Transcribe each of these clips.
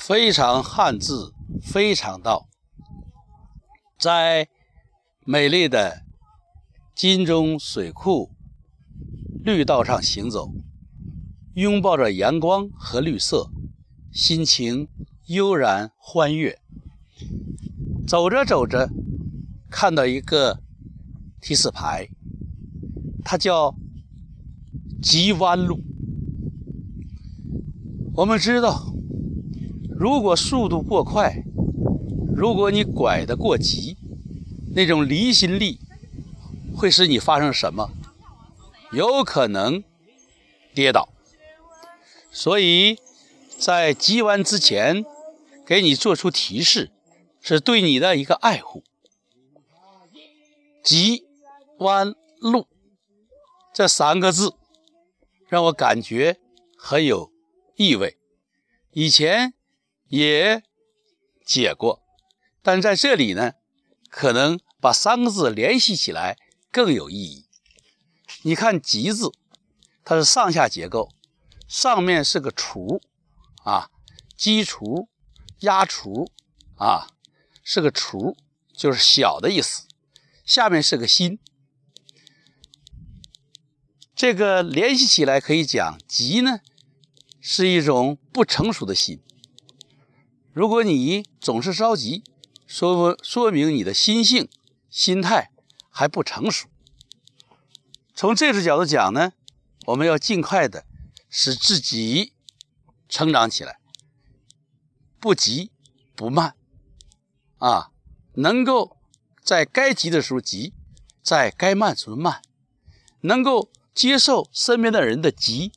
非常汉字，非常道，在美丽的金钟水库绿道上行走，拥抱着阳光和绿色，心情悠然欢悦。走着走着，看到一个提示牌，它叫急弯路。我们知道。如果速度过快，如果你拐得过急，那种离心力会使你发生什么？有可能跌倒。所以在急弯之前，给你做出提示，是对你的一个爱护。急弯路这三个字，让我感觉很有意味。以前。也解过，但在这里呢，可能把三个字联系起来更有意义。你看“吉”字，它是上下结构，上面是个“除”，啊，基除、压除，啊，是个“除”，就是小的意思。下面是个“心”，这个联系起来可以讲“急”呢，是一种不成熟的心。如果你总是着急，说说明你的心性、心态还不成熟。从这个角度讲呢，我们要尽快的使自己成长起来，不急不慢，啊，能够在该急的时候急，在该慢时候慢，能够接受身边的人的急，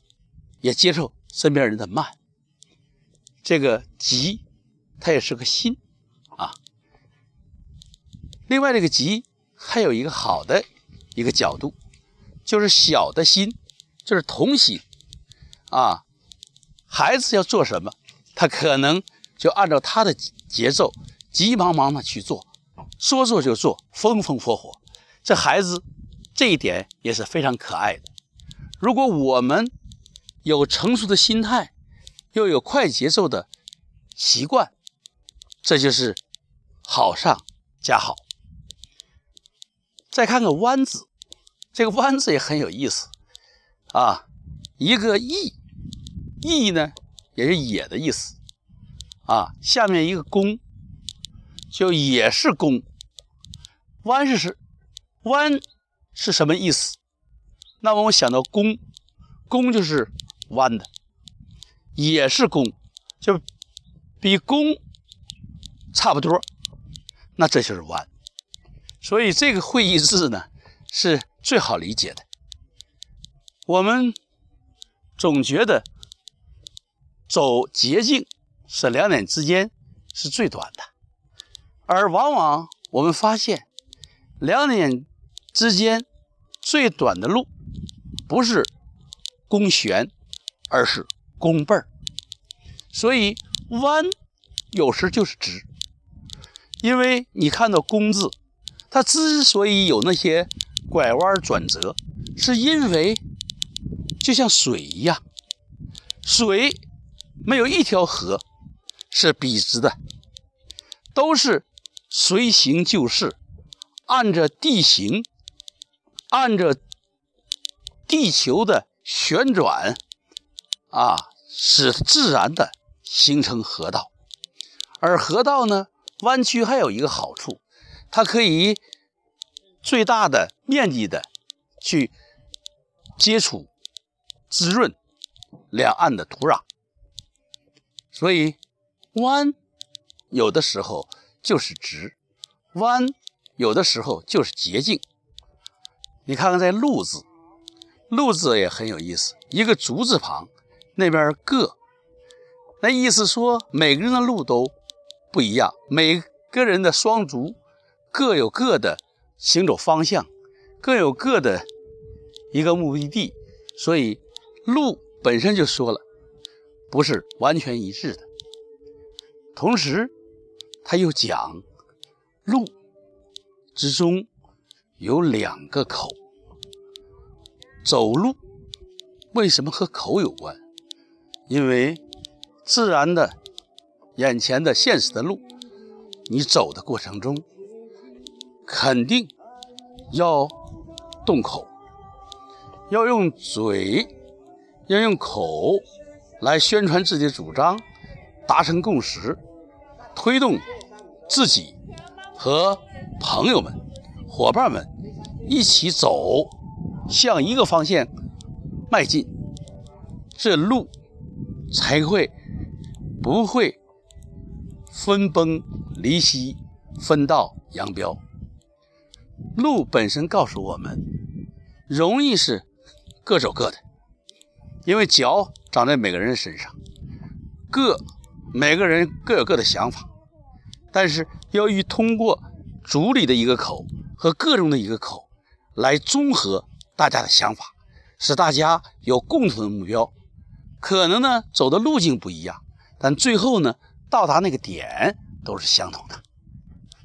也接受身边人的慢。这个急。它也是个心啊。另外，这个急还有一个好的一个角度，就是小的心，就是童心啊。孩子要做什么，他可能就按照他的节奏，急忙忙的去做，说做就做，风风火火。这孩子这一点也是非常可爱的。如果我们有成熟的心态，又有快节奏的习惯。这就是好上加好。再看个“弯”字，这个“弯”字也很有意思啊。一个“翼”，“翼”呢也是野的意思啊。下面一个“弓”，就也是弓。弯是是弯是什么意思？那么我想到弓，弓就是弯的，也是弓，就比弓。差不多，那这就是弯。所以这个会意字呢是最好理解的。我们总觉得走捷径是两点之间是最短的，而往往我们发现两点之间最短的路不是弓弦，而是弓背儿。所以弯有时就是直。因为你看到“工”字，它之所以有那些拐弯转折，是因为就像水一样，水没有一条河是笔直的，都是随行就市，按着地形，按着地球的旋转啊，是自然的形成河道，而河道呢？弯曲还有一个好处，它可以最大的面积的去接触、滋润两岸的土壤，所以弯有的时候就是直，弯有的时候就是捷径。你看看这“路”字，“路”字也很有意思，一个竹字旁，那边“个”，那意思说每个人的路都。不一样，每个人的双足各有各的行走方向，各有各的一个目的地，所以路本身就说了不是完全一致的。同时，他又讲路之中有两个口，走路为什么和口有关？因为自然的眼前的现实的路，你走的过程中，肯定要动口，要用嘴，要用口来宣传自己的主张，达成共识，推动自己和朋友们、伙伴们一起走向一个方向迈进，这路才会不会。分崩离析，分道扬镳。路本身告诉我们，容易是各走各的，因为脚长在每个人身上，各每个人各有各的想法。但是，由于通过组里的一个口和个中的一个口来综合大家的想法，使大家有共同的目标。可能呢走的路径不一样，但最后呢。到达那个点都是相同的，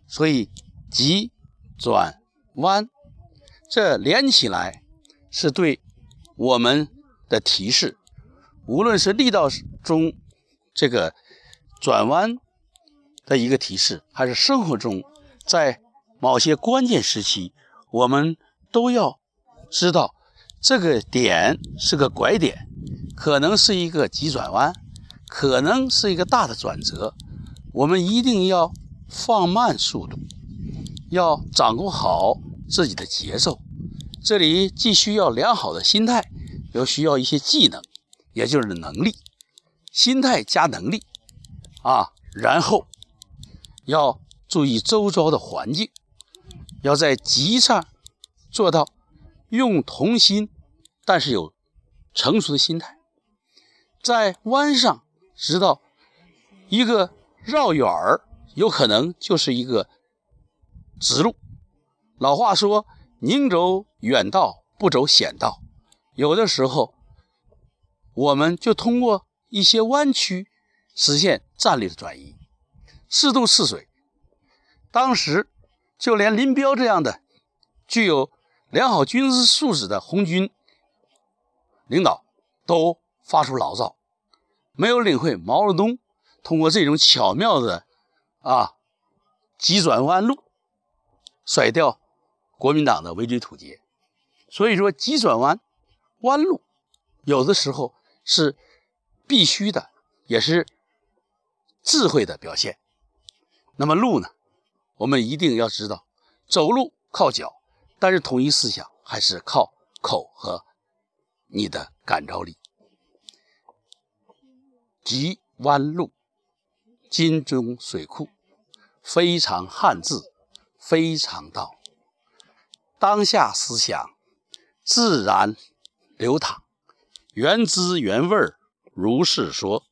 所以急转弯这连起来是对我们的提示。无论是力道中这个转弯的一个提示，还是生活中在某些关键时期，我们都要知道这个点是个拐点，可能是一个急转弯。可能是一个大的转折，我们一定要放慢速度，要掌握好自己的节奏。这里既需要良好的心态，又需要一些技能，也就是能力。心态加能力啊，然后要注意周遭的环境，要在急上做到用童心，但是有成熟的心态，在弯上。知道一个绕远儿，有可能就是一个直路。老话说：“宁走远道，不走险道。”有的时候，我们就通过一些弯曲实现战略的转移，适度试水。当时，就连林彪这样的具有良好军事素质的红军领导都发出牢骚。没有领会毛泽东通过这种巧妙的啊急转弯路甩掉国民党的围追堵截，所以说急转弯弯路有的时候是必须的，也是智慧的表现。那么路呢，我们一定要知道，走路靠脚，但是统一思想还是靠口和你的感召力。急弯路，金钟水库，非常汉字，非常道。当下思想自然流淌，原汁原味如是说。